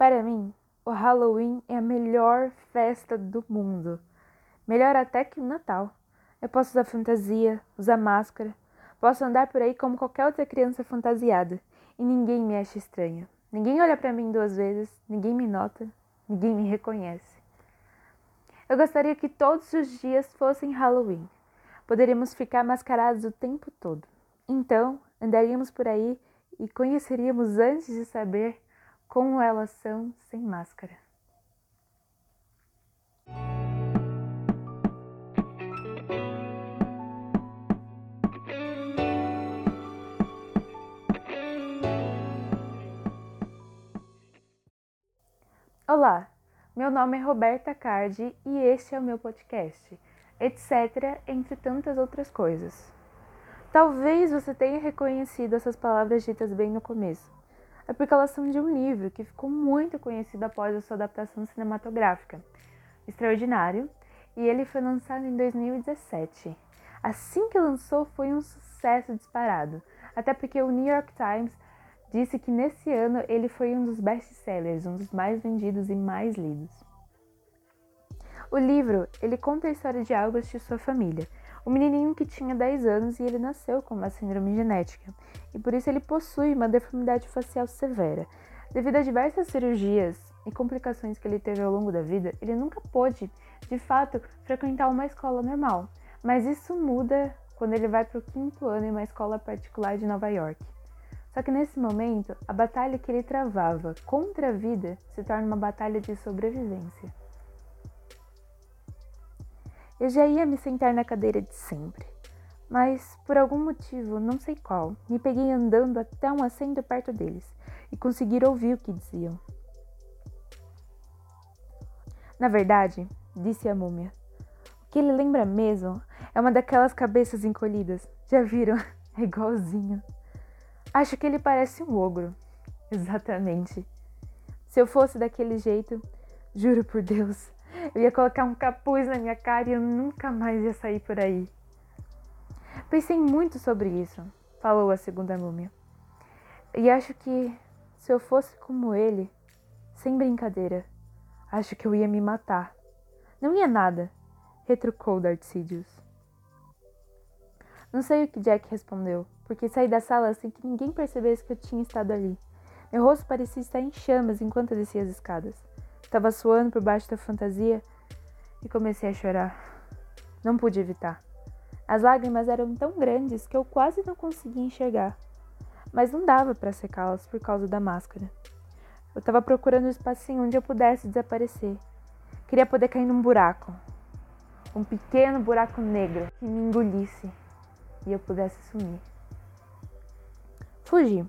Para mim, o Halloween é a melhor festa do mundo. Melhor até que o Natal. Eu posso usar fantasia, usar máscara, posso andar por aí como qualquer outra criança fantasiada e ninguém me acha estranha. Ninguém olha para mim duas vezes, ninguém me nota, ninguém me reconhece. Eu gostaria que todos os dias fossem Halloween. Poderíamos ficar mascarados o tempo todo. Então, andaríamos por aí e conheceríamos antes de saber como elas são sem máscara. Olá, meu nome é Roberta Cardi e este é o meu podcast, etc., entre tantas outras coisas. Talvez você tenha reconhecido essas palavras ditas bem no começo é porque elas são de um livro que ficou muito conhecido após a sua adaptação cinematográfica, Extraordinário, e ele foi lançado em 2017. Assim que lançou, foi um sucesso disparado, até porque o New York Times disse que nesse ano ele foi um dos best-sellers, um dos mais vendidos e mais lidos. O livro, ele conta a história de August e sua família, um menininho que tinha 10 anos e ele nasceu com uma síndrome genética, e por isso ele possui uma deformidade facial severa. Devido a diversas cirurgias e complicações que ele teve ao longo da vida, ele nunca pôde, de fato, frequentar uma escola normal. Mas isso muda quando ele vai para o quinto ano em uma escola particular de Nova York. Só que nesse momento, a batalha que ele travava contra a vida se torna uma batalha de sobrevivência. Eu já ia me sentar na cadeira de sempre, mas por algum motivo, não sei qual, me peguei andando até um assento perto deles e consegui ouvir o que diziam. Na verdade, disse a múmia, o que ele lembra mesmo é uma daquelas cabeças encolhidas. Já viram? É igualzinho. Acho que ele parece um ogro. Exatamente. Se eu fosse daquele jeito, juro por Deus, eu ia colocar um capuz na minha cara e eu nunca mais ia sair por aí. Pensei muito sobre isso, falou a segunda múmia. E acho que se eu fosse como ele, sem brincadeira, acho que eu ia me matar. Não ia nada, retrucou Darth Sidious. Não sei o que Jack respondeu, porque saí da sala sem que ninguém percebesse que eu tinha estado ali. Meu rosto parecia estar em chamas enquanto descia as escadas. Estava suando por baixo da fantasia e comecei a chorar. Não pude evitar. As lágrimas eram tão grandes que eu quase não conseguia enxergar, mas não dava para secá-las por causa da máscara. Eu estava procurando um espacinho onde eu pudesse desaparecer. Queria poder cair num buraco, um pequeno buraco negro que me engolisse e eu pudesse sumir. Fugi.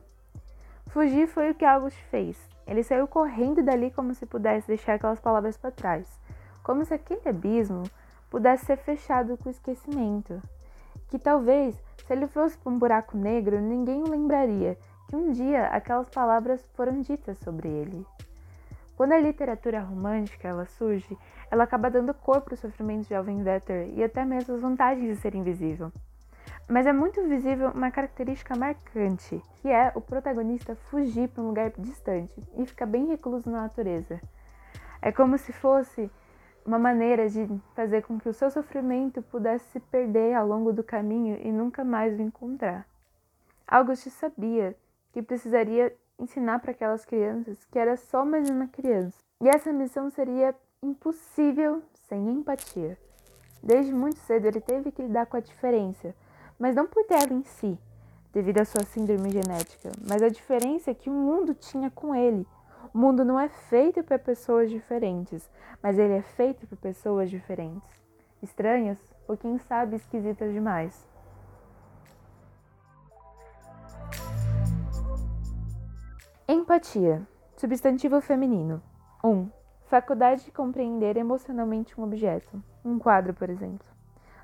Fugir foi o que August fez. Ele saiu correndo dali como se pudesse deixar aquelas palavras para trás, como se aquele abismo pudesse ser fechado com esquecimento. Que talvez, se ele fosse para um buraco negro, ninguém o lembraria que um dia aquelas palavras foram ditas sobre ele. Quando a literatura romântica ela surge, ela acaba dando corpo para o sofrimento de jovem Vetter e até mesmo as vantagens de ser invisível. Mas é muito visível uma característica marcante, que é o protagonista fugir para um lugar distante e ficar bem recluso na natureza. É como se fosse uma maneira de fazer com que o seu sofrimento pudesse se perder ao longo do caminho e nunca mais o encontrar. August sabia que precisaria ensinar para aquelas crianças que era só mais uma criança. E essa missão seria impossível sem empatia. Desde muito cedo ele teve que lidar com a diferença, mas não por ela em si, devido à sua síndrome genética, mas a diferença que o mundo tinha com ele. O mundo não é feito para pessoas diferentes, mas ele é feito para pessoas diferentes. Estranhas ou quem sabe esquisitas demais. Empatia. Substantivo feminino. 1. Um, faculdade de compreender emocionalmente um objeto. Um quadro, por exemplo.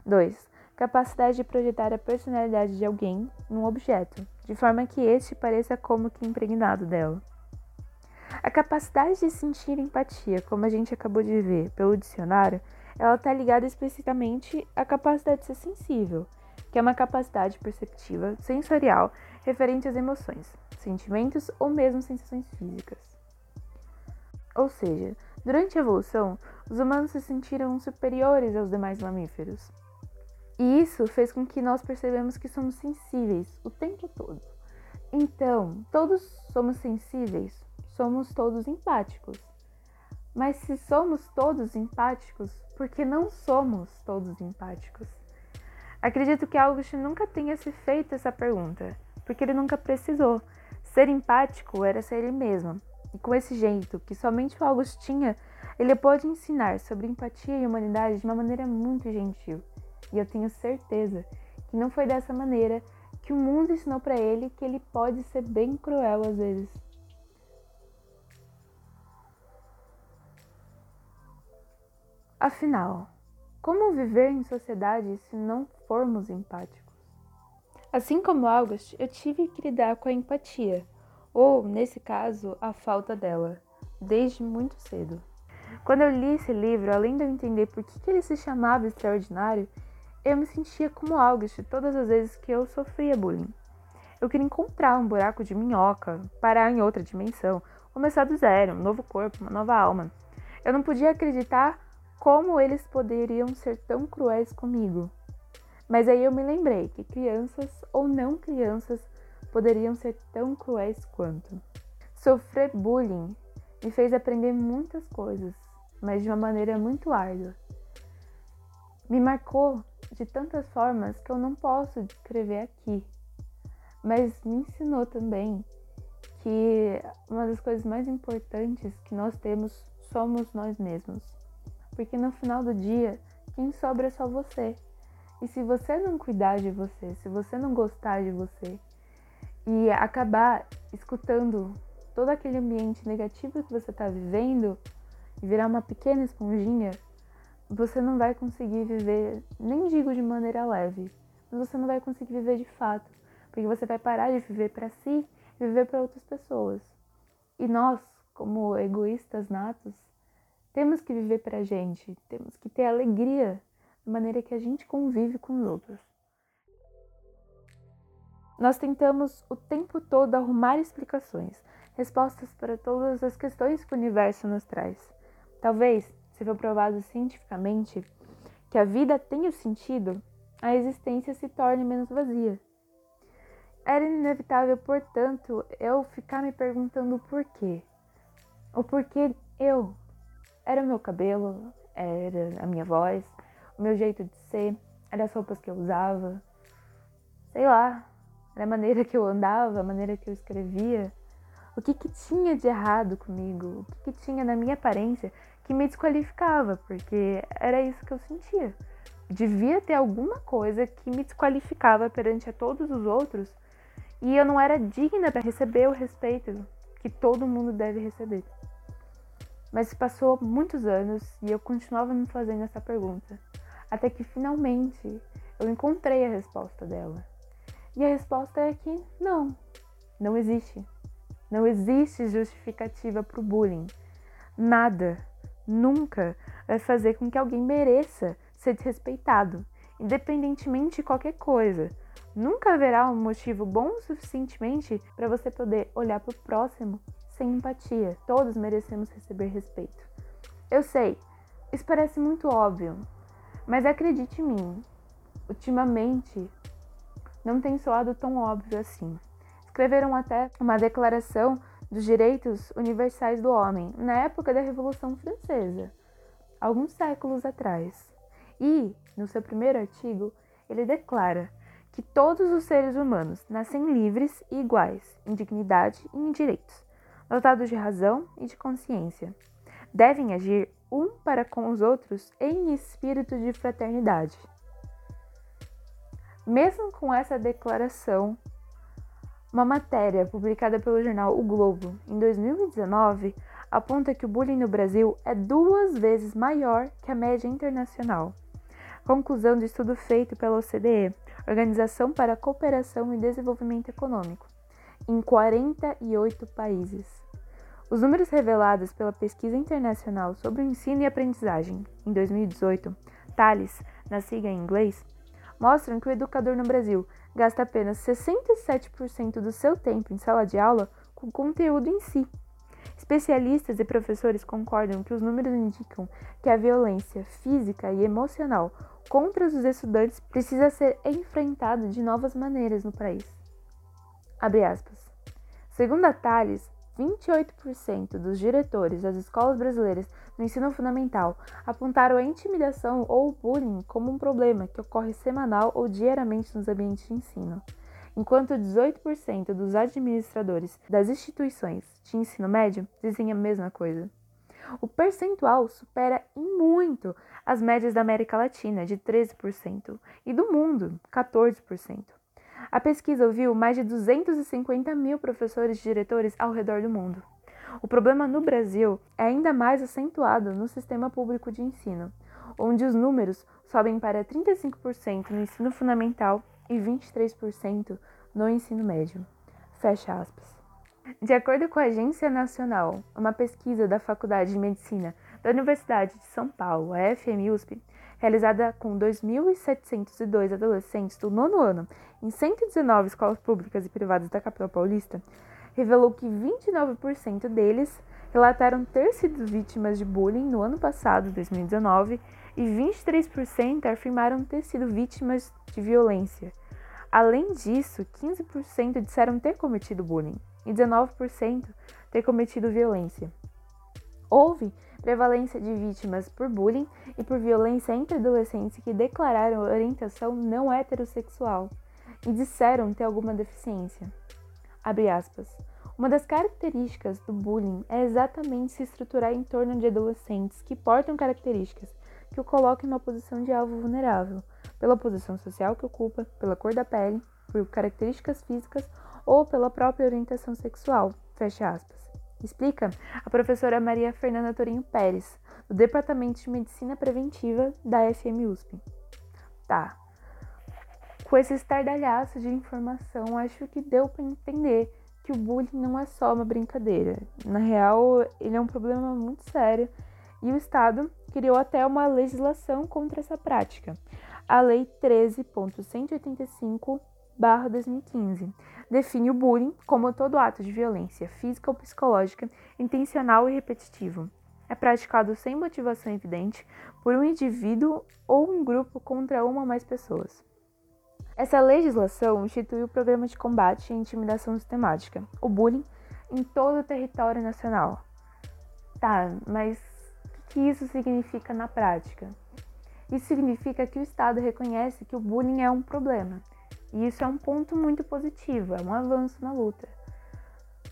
2 capacidade de projetar a personalidade de alguém num objeto, de forma que este pareça como que impregnado dela. A capacidade de sentir empatia, como a gente acabou de ver pelo dicionário, ela está ligada especificamente à capacidade de ser sensível, que é uma capacidade perceptiva sensorial referente às emoções, sentimentos ou mesmo sensações físicas. Ou seja, durante a evolução, os humanos se sentiram superiores aos demais mamíferos. E isso fez com que nós percebamos que somos sensíveis o tempo todo. Então, todos somos sensíveis, somos todos empáticos. Mas se somos todos empáticos, por que não somos todos empáticos? Acredito que August nunca tenha se feito essa pergunta, porque ele nunca precisou. Ser empático era ser ele mesmo. E com esse jeito que somente o August tinha, ele pôde ensinar sobre empatia e humanidade de uma maneira muito gentil. E eu tenho certeza que não foi dessa maneira que o mundo ensinou para ele que ele pode ser bem cruel às vezes. Afinal, como viver em sociedade se não formos empáticos? Assim como August, eu tive que lidar com a empatia, ou, nesse caso, a falta dela, desde muito cedo. Quando eu li esse livro, além de eu entender por que, ele se chamava extraordinário, eu me sentia como August todas as vezes que eu sofria bullying. Eu queria encontrar um buraco de minhoca, parar em outra dimensão, começar do zero, um novo corpo, uma nova alma. Eu não podia acreditar como eles poderiam ser tão cruéis comigo. Mas aí eu me lembrei que crianças ou não crianças poderiam ser tão cruéis quanto. Sofrer bullying me fez aprender muitas coisas, mas de uma maneira muito árdua. Me marcou de tantas formas que eu não posso descrever aqui, mas me ensinou também que uma das coisas mais importantes que nós temos somos nós mesmos. Porque no final do dia, quem sobra é só você. E se você não cuidar de você, se você não gostar de você e acabar escutando todo aquele ambiente negativo que você está vivendo e virar uma pequena esponjinha, você não vai conseguir viver, nem digo de maneira leve, mas você não vai conseguir viver de fato, porque você vai parar de viver para si e viver para outras pessoas. E nós, como egoístas natos, temos que viver para a gente, temos que ter alegria da maneira que a gente convive com os outros. Nós tentamos o tempo todo arrumar explicações, respostas para todas as questões que o universo nos traz. Talvez se for provado cientificamente que a vida tem o sentido, a existência se torne menos vazia. Era inevitável, portanto, eu ficar me perguntando o porquê. O porquê eu. Era o meu cabelo, era a minha voz, o meu jeito de ser, eram as roupas que eu usava, sei lá, era a maneira que eu andava, a maneira que eu escrevia. O que, que tinha de errado comigo? O que, que tinha na minha aparência que me desqualificava, porque era isso que eu sentia. Devia ter alguma coisa que me desqualificava perante a todos os outros e eu não era digna para receber o respeito que todo mundo deve receber. Mas passou muitos anos e eu continuava me fazendo essa pergunta, até que finalmente eu encontrei a resposta dela. E a resposta é que não, não existe. Não existe justificativa para o bullying. Nada nunca vai fazer com que alguém mereça ser desrespeitado, independentemente de qualquer coisa. Nunca haverá um motivo bom o suficientemente para você poder olhar para o próximo sem empatia. Todos merecemos receber respeito. Eu sei, isso parece muito óbvio, mas acredite em mim, ultimamente não tem soado tão óbvio assim. Escreveram até uma declaração dos direitos universais do homem na época da Revolução Francesa, alguns séculos atrás. E, no seu primeiro artigo, ele declara que todos os seres humanos nascem livres e iguais em dignidade e em direitos, dotados de razão e de consciência. Devem agir um para com os outros em espírito de fraternidade. Mesmo com essa declaração, uma matéria publicada pelo jornal O Globo em 2019 aponta que o bullying no Brasil é duas vezes maior que a média internacional. Conclusão do estudo feito pela OCDE, Organização para a Cooperação e Desenvolvimento Econômico, em 48 países. Os números revelados pela Pesquisa Internacional sobre o Ensino e Aprendizagem em 2018, TALES, na sigla em inglês, mostram que o educador no Brasil gasta apenas 67% do seu tempo em sala de aula com o conteúdo em si, Especialistas e professores concordam que os números indicam que a violência física e emocional contra os estudantes precisa ser enfrentada de novas maneiras no país. Abre aspas. Segundo a Thales, 28% dos diretores das escolas brasileiras no ensino fundamental apontaram a intimidação ou o bullying como um problema que ocorre semanal ou diariamente nos ambientes de ensino, enquanto 18% dos administradores das instituições de ensino médio dizem a mesma coisa. O percentual supera em muito as médias da América Latina, de 13%, e do mundo, 14%. A pesquisa ouviu mais de 250 mil professores e diretores ao redor do mundo. O problema no Brasil é ainda mais acentuado no sistema público de ensino, onde os números sobem para 35% no ensino fundamental e 23% no ensino médio. Fecha aspas. De acordo com a Agência Nacional, uma pesquisa da Faculdade de Medicina da Universidade de São Paulo, a FMUSP, realizada com 2.702 adolescentes do nono ano em 119 escolas públicas e privadas da capital paulista, revelou que 29% deles relataram ter sido vítimas de bullying no ano passado, 2019, e 23% afirmaram ter sido vítimas de violência. Além disso, 15% disseram ter cometido bullying e 19% ter cometido violência. Houve prevalência de vítimas por bullying e por violência entre adolescentes que declararam orientação não heterossexual e disseram ter alguma deficiência. Uma das características do bullying é exatamente se estruturar em torno de adolescentes que portam características que o colocam em uma posição de alvo vulnerável, pela posição social que ocupa, pela cor da pele, por características físicas ou pela própria orientação sexual. Fecha aspas. Explica a professora Maria Fernanda Torinho Pérez, do Departamento de Medicina Preventiva da FMUSP. Tá. Com esse estardalhaço de informação, acho que deu para entender que o bullying não é só uma brincadeira. Na real, ele é um problema muito sério e o Estado criou até uma legislação contra essa prática. A Lei 13.185 2015 define o bullying como todo ato de violência física ou psicológica intencional e repetitivo. É praticado sem motivação evidente por um indivíduo ou um grupo contra uma ou mais pessoas. Essa legislação institui o Programa de Combate à Intimidação Sistemática, o bullying, em todo o território nacional. Tá, mas o que isso significa na prática? Isso significa que o Estado reconhece que o bullying é um problema e isso é um ponto muito positivo, é um avanço na luta.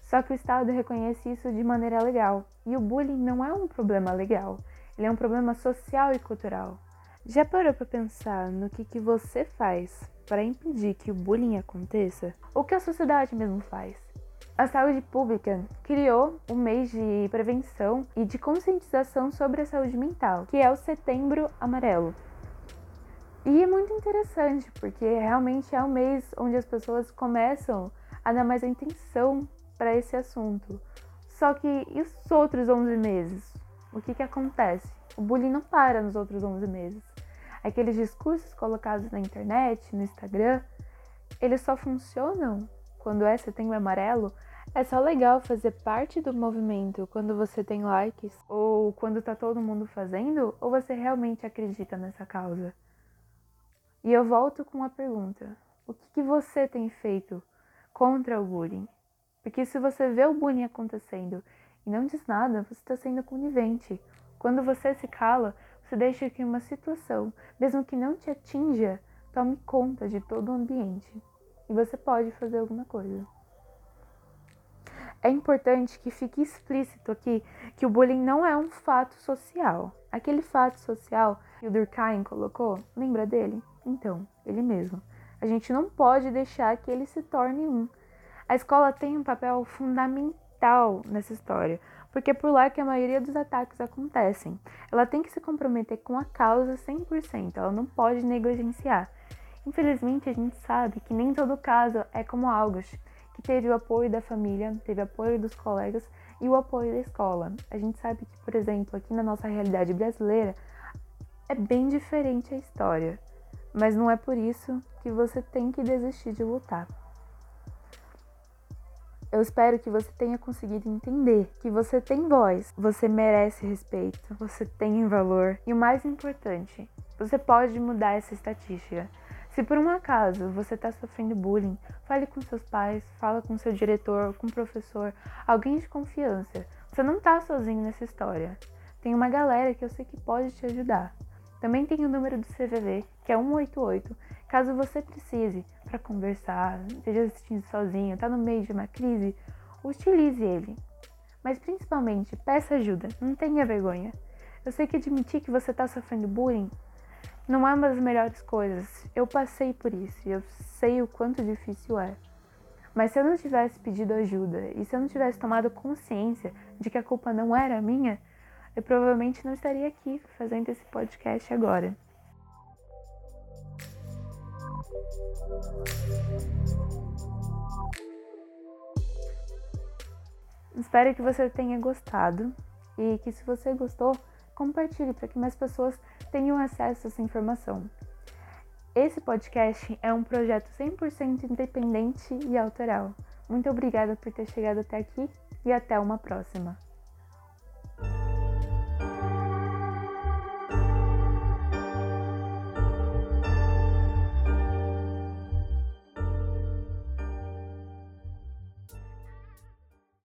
Só que o Estado reconhece isso de maneira legal. E o bullying não é um problema legal, ele é um problema social e cultural. Já parou para pensar no que, que você faz para impedir que o bullying aconteça? O que a sociedade mesmo faz? A saúde pública criou um mês de prevenção e de conscientização sobre a saúde mental, que é o Setembro Amarelo. E é muito interessante, porque realmente é um mês onde as pessoas começam a dar mais atenção para esse assunto. Só que e os outros 11 meses? O que, que acontece? O bullying não para nos outros 11 meses. Aqueles discursos colocados na internet, no Instagram, eles só funcionam quando é setembro amarelo. É só legal fazer parte do movimento quando você tem likes ou quando tá todo mundo fazendo, ou você realmente acredita nessa causa? E eu volto com uma pergunta: o que, que você tem feito contra o bullying? Porque se você vê o bullying acontecendo e não diz nada, você está sendo conivente. Quando você se cala, você deixa que uma situação, mesmo que não te atinja, tome conta de todo o ambiente. E você pode fazer alguma coisa. É importante que fique explícito aqui que o bullying não é um fato social. Aquele fato social que o Durkheim colocou, lembra dele? Então, ele mesmo. A gente não pode deixar que ele se torne um. A escola tem um papel fundamental nessa história, porque é por lá que a maioria dos ataques acontecem. Ela tem que se comprometer com a causa 100%, ela não pode negligenciar. Infelizmente, a gente sabe que nem todo caso é como August, que teve o apoio da família, teve apoio dos colegas e o apoio da escola. A gente sabe que, por exemplo, aqui na nossa realidade brasileira, é bem diferente a história mas não é por isso que você tem que desistir de lutar. Eu espero que você tenha conseguido entender que você tem voz, você merece respeito, você tem valor e o mais importante, você pode mudar essa estatística. Se por um acaso você está sofrendo bullying, fale com seus pais, fala com seu diretor, com professor, alguém de confiança. Você não está sozinho nessa história. Tem uma galera que eu sei que pode te ajudar. Também tem o número do CVV, que é 188, caso você precise para conversar, esteja assistindo sozinho, está no meio de uma crise, utilize ele. Mas principalmente, peça ajuda, não tenha vergonha. Eu sei que admitir que você está sofrendo bullying não é uma das melhores coisas. Eu passei por isso e eu sei o quanto difícil é. Mas se eu não tivesse pedido ajuda e se eu não tivesse tomado consciência de que a culpa não era minha, eu provavelmente não estaria aqui fazendo esse podcast agora. Espero que você tenha gostado e que se você gostou, compartilhe para que mais pessoas tenham acesso a essa informação. Esse podcast é um projeto 100% independente e autoral. Muito obrigada por ter chegado até aqui e até uma próxima.